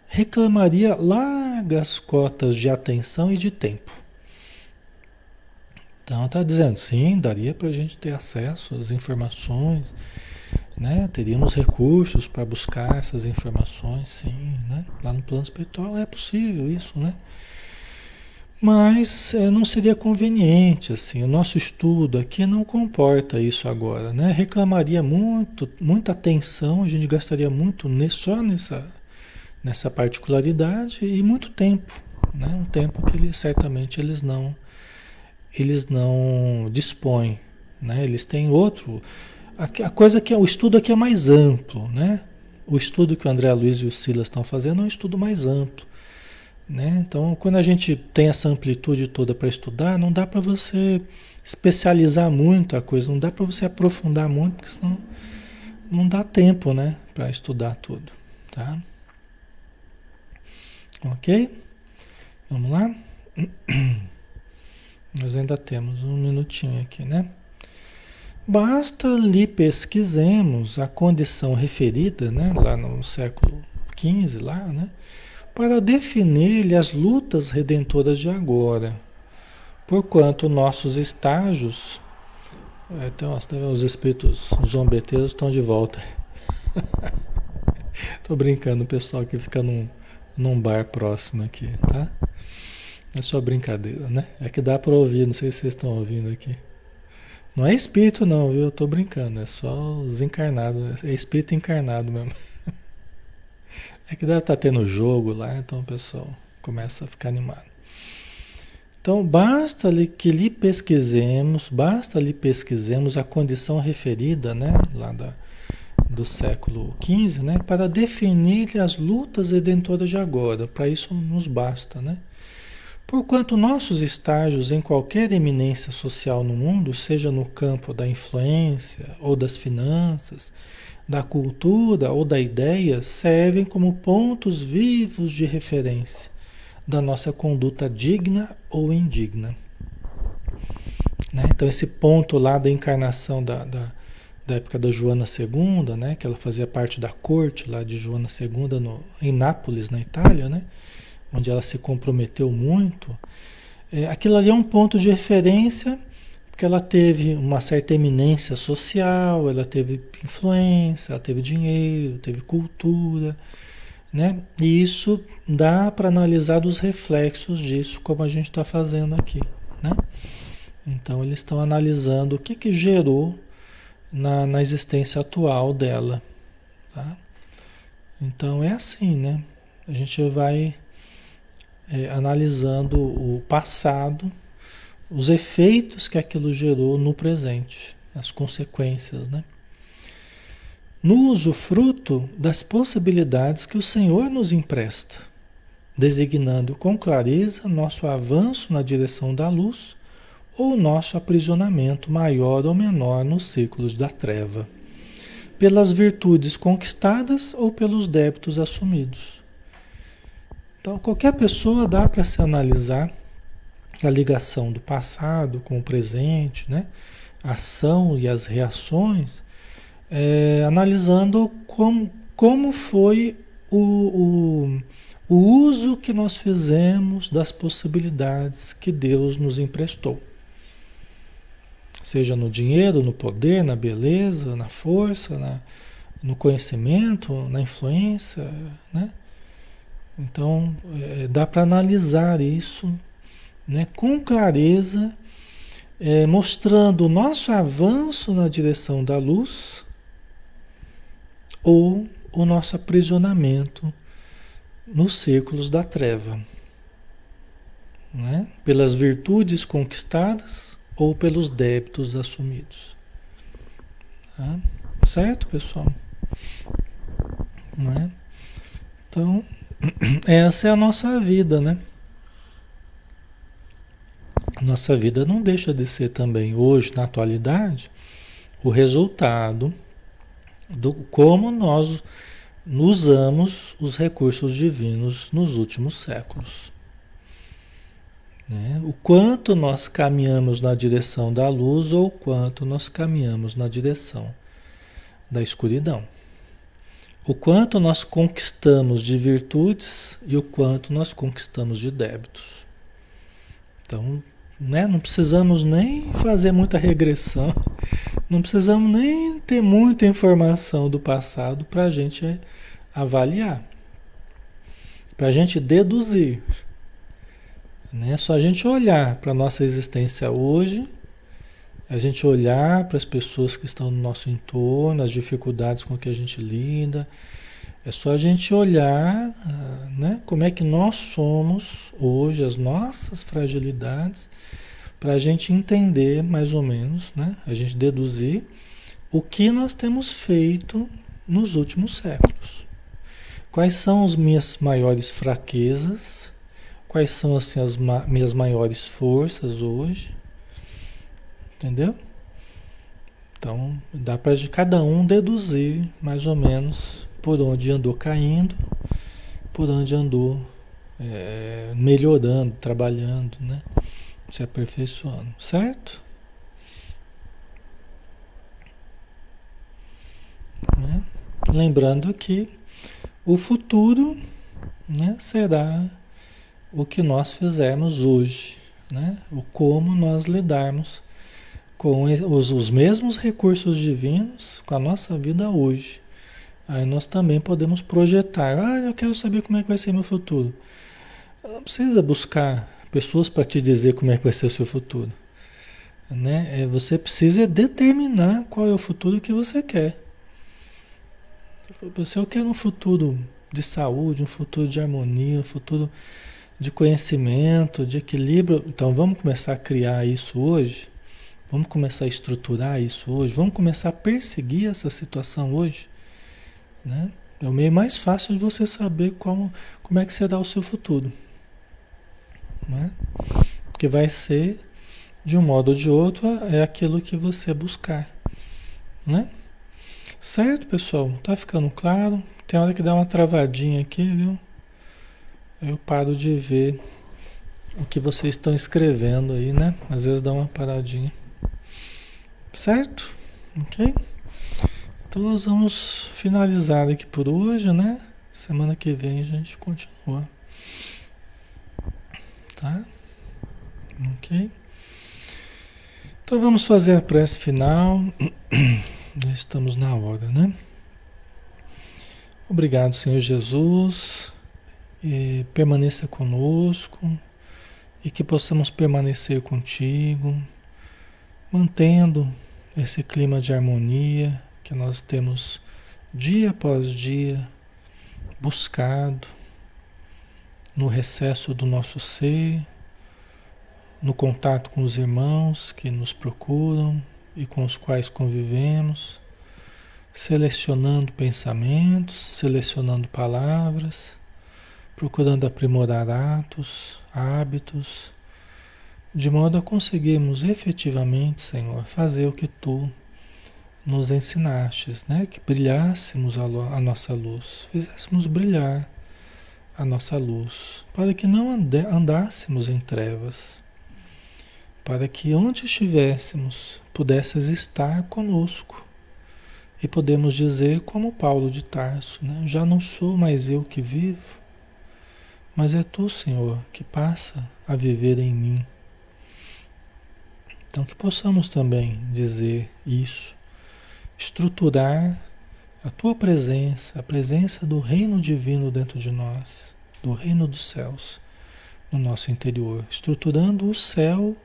reclamaria largas cotas de atenção e de tempo. Então está dizendo, sim, daria para a gente ter acesso às informações, né? Teríamos recursos para buscar essas informações, sim, né? Lá no plano espiritual é possível isso, né? Mas é, não seria conveniente, assim, o nosso estudo aqui não comporta isso agora, né? Reclamaria muito, muita atenção, a gente gastaria muito só nessa, nessa particularidade e muito tempo, né? Um tempo que certamente eles não, eles não dispõem, né? Eles têm outro, a, a coisa que é, o estudo aqui é mais amplo, né? O estudo que o André Luiz e o Silas estão fazendo é um estudo mais amplo. Né? Então, quando a gente tem essa amplitude toda para estudar, não dá para você especializar muito a coisa, não dá para você aprofundar muito, porque senão não dá tempo né, para estudar tudo. Tá? Ok? Vamos lá? Nós ainda temos um minutinho aqui, né? Basta lhe pesquisemos a condição referida, né, lá no século XV, lá, né? Para definir-lhe as lutas redentoras de agora, porquanto nossos estágios. É, então, os espíritos zombeteiros estão de volta. Tô brincando, pessoal que fica num, num bar próximo aqui, tá? É só brincadeira, né? É que dá para ouvir, não sei se vocês estão ouvindo aqui. Não é espírito não, viu? Eu tô brincando, é só os encarnados, é espírito encarnado mesmo. É que deve estar tá tendo jogo lá, então o pessoal começa a ficar animado. Então, basta que lhe pesquisemos, basta lhe pesquisemos a condição referida, né, lá da, do século XV, né, para definir as lutas redentoras de agora. Para isso nos basta, né? Porquanto nossos estágios em qualquer eminência social no mundo, seja no campo da influência ou das finanças, da cultura ou da ideia servem como pontos vivos de referência da nossa conduta digna ou indigna. Né? Então, esse ponto lá da encarnação da, da, da, época da Joana II, né? que ela fazia parte da corte lá de Joana II no, em Nápoles, na Itália, né? onde ela se comprometeu muito, é, aquilo ali é um ponto de referência porque ela teve uma certa eminência social, ela teve influência, ela teve dinheiro, teve cultura, né? E isso dá para analisar os reflexos disso, como a gente está fazendo aqui, né? Então eles estão analisando o que, que gerou na, na existência atual dela, tá? Então é assim, né? A gente vai é, analisando o passado os efeitos que aquilo gerou no presente, as consequências, né? No usufruto das possibilidades que o Senhor nos empresta, designando com clareza nosso avanço na direção da luz ou nosso aprisionamento maior ou menor nos ciclos da treva, pelas virtudes conquistadas ou pelos débitos assumidos. Então, qualquer pessoa dá para se analisar a ligação do passado com o presente, né? a ação e as reações, é, analisando como, como foi o, o, o uso que nós fizemos das possibilidades que Deus nos emprestou. Seja no dinheiro, no poder, na beleza, na força, na, no conhecimento, na influência, né? Então, é, dá para analisar isso né, com clareza, é, mostrando o nosso avanço na direção da luz ou o nosso aprisionamento nos círculos da treva, né? pelas virtudes conquistadas ou pelos débitos assumidos. Tá? Certo, pessoal? É? Então, essa é a nossa vida, né? Nossa vida não deixa de ser também, hoje, na atualidade, o resultado do como nós usamos os recursos divinos nos últimos séculos. Né? O quanto nós caminhamos na direção da luz ou o quanto nós caminhamos na direção da escuridão. O quanto nós conquistamos de virtudes e o quanto nós conquistamos de débitos. Então, né, não precisamos nem fazer muita regressão, não precisamos nem ter muita informação do passado para a gente avaliar, para a gente deduzir. Né? Só a gente olhar para a nossa existência hoje a gente olhar para as pessoas que estão no nosso entorno, as dificuldades com que a gente lida. É só a gente olhar ah, né, como é que nós somos hoje, as nossas fragilidades, para a gente entender mais ou menos, né, a gente deduzir o que nós temos feito nos últimos séculos. Quais são as minhas maiores fraquezas? Quais são assim, as ma minhas maiores forças hoje? Entendeu? Então, dá para cada um deduzir mais ou menos por onde andou caindo, por onde andou é, melhorando, trabalhando, né? Se aperfeiçoando, certo? Né? Lembrando que o futuro né, será o que nós fizermos hoje, né? o como nós lidarmos com os, os mesmos recursos divinos com a nossa vida hoje. Aí nós também podemos projetar. Ah, eu quero saber como é que vai ser meu futuro. Não precisa buscar pessoas para te dizer como é que vai ser o seu futuro. Né? É, você precisa determinar qual é o futuro que você quer. Se eu quero um futuro de saúde, um futuro de harmonia, um futuro de conhecimento, de equilíbrio, então vamos começar a criar isso hoje. Vamos começar a estruturar isso hoje, vamos começar a perseguir essa situação hoje. Né? É o meio mais fácil de você saber como, como é que será o seu futuro. Né? Porque vai ser, de um modo ou de outro, é aquilo que você buscar. Né? Certo, pessoal? Tá ficando claro? Tem hora que dá uma travadinha aqui, viu? Eu paro de ver o que vocês estão escrevendo aí, né? Às vezes dá uma paradinha. Certo? Ok? Então nós vamos finalizar aqui por hoje, né? Semana que vem a gente continua. Tá? Ok? Então vamos fazer a prece final. Já estamos na hora, né? Obrigado, Senhor Jesus. E permaneça conosco e que possamos permanecer contigo, mantendo esse clima de harmonia que nós temos dia após dia buscado no recesso do nosso ser, no contato com os irmãos que nos procuram e com os quais convivemos, selecionando pensamentos, selecionando palavras, procurando aprimorar atos, hábitos de modo a conseguirmos efetivamente, Senhor, fazer o que tu nos ensinastes, né? Que brilhássemos a, a nossa luz, fizéssemos brilhar a nossa luz, para que não andássemos em trevas, para que onde estivéssemos pudesses estar conosco. E podemos dizer como Paulo de Tarso, né? já não sou mais eu que vivo, mas é tu, Senhor, que passa a viver em mim. Então, que possamos também dizer isso, estruturar a tua presença, a presença do reino divino dentro de nós, do reino dos céus no nosso interior, estruturando o céu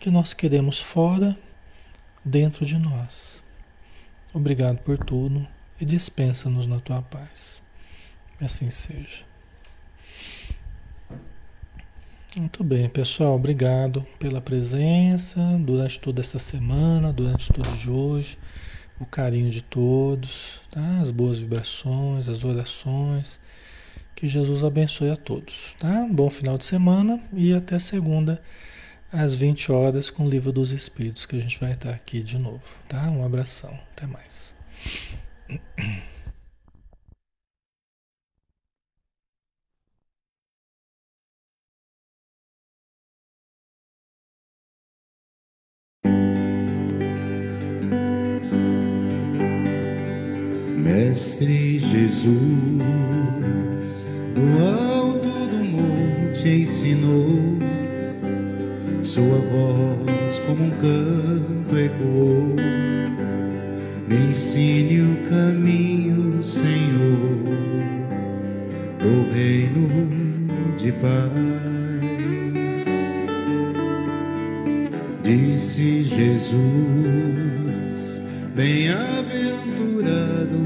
que nós queremos fora, dentro de nós. Obrigado por tudo e dispensa-nos na tua paz. Assim seja. Muito bem, pessoal. Obrigado pela presença durante toda essa semana, durante tudo de hoje. O carinho de todos, tá? as boas vibrações, as orações. Que Jesus abençoe a todos, tá? Um bom final de semana e até segunda às 20 horas com o Livro dos Espíritos, que a gente vai estar aqui de novo, tá? Um abração. Até mais. Mestre Jesus, do alto do monte ensinou, sua voz como um canto ecoou. Me ensine o caminho, Senhor, do reino de paz. Disse Jesus, bem-aventurado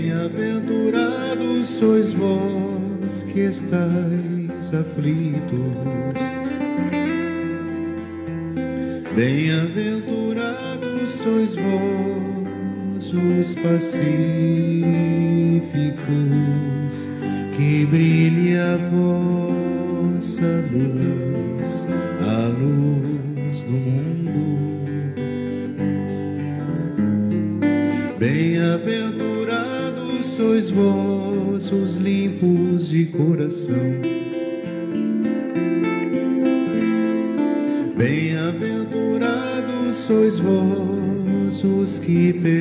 Sois vós que estáis aflitos. Bem-aventurados sois vós os pacíficos, que brilhe a vossa luz limpos de coração. Bem-aventurados sois vós os que perdoam.